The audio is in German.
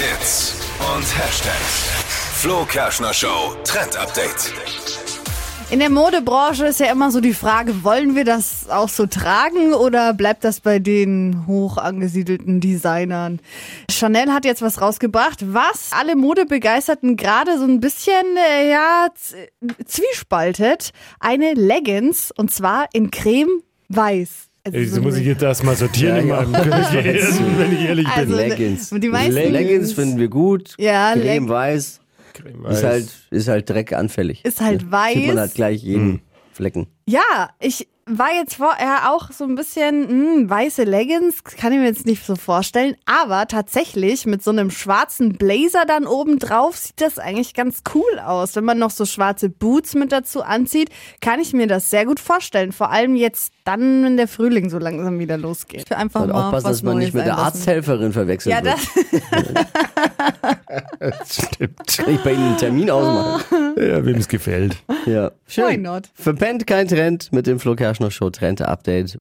Hits und Hashtags. Flo Kerschner Show Trend Update. In der Modebranche ist ja immer so die Frage, wollen wir das auch so tragen oder bleibt das bei den hoch angesiedelten Designern? Chanel hat jetzt was rausgebracht, was alle Modebegeisterten gerade so ein bisschen, äh, ja, zwiespaltet. Eine Leggings und zwar in creme weiß. Also so muss ich jetzt erstmal sortieren Ja, in meinem Gehirn, wenn ich ehrlich Also, bin. Leggings. Die meisten- Leggings finden wir gut. Ja, Creme Leg- weiß. Ist halt, ist halt dreckanfällig. Ist halt Sieht weiß. man halt gleich jeden Flecken. Ja, ich war jetzt vorher auch so ein bisschen hm, weiße Leggings, kann ich mir jetzt nicht so vorstellen, aber tatsächlich mit so einem schwarzen Blazer dann oben drauf sieht das eigentlich ganz cool aus. Wenn man noch so schwarze Boots mit dazu anzieht, kann ich mir das sehr gut vorstellen. Vor allem jetzt dann, wenn der Frühling so langsam wieder losgeht. Für einfach Und mal aufpassen, was dass man Neues nicht mit der. Arzthelferin verwechselt Ja, wird. das, Stimmt. Kann ich bei Ihnen einen Termin ausmachen? Ja, wem es gefällt. Ja. Schön. Why not? Verpennt kein Trend mit dem Flo Kerschner Show Trend Update.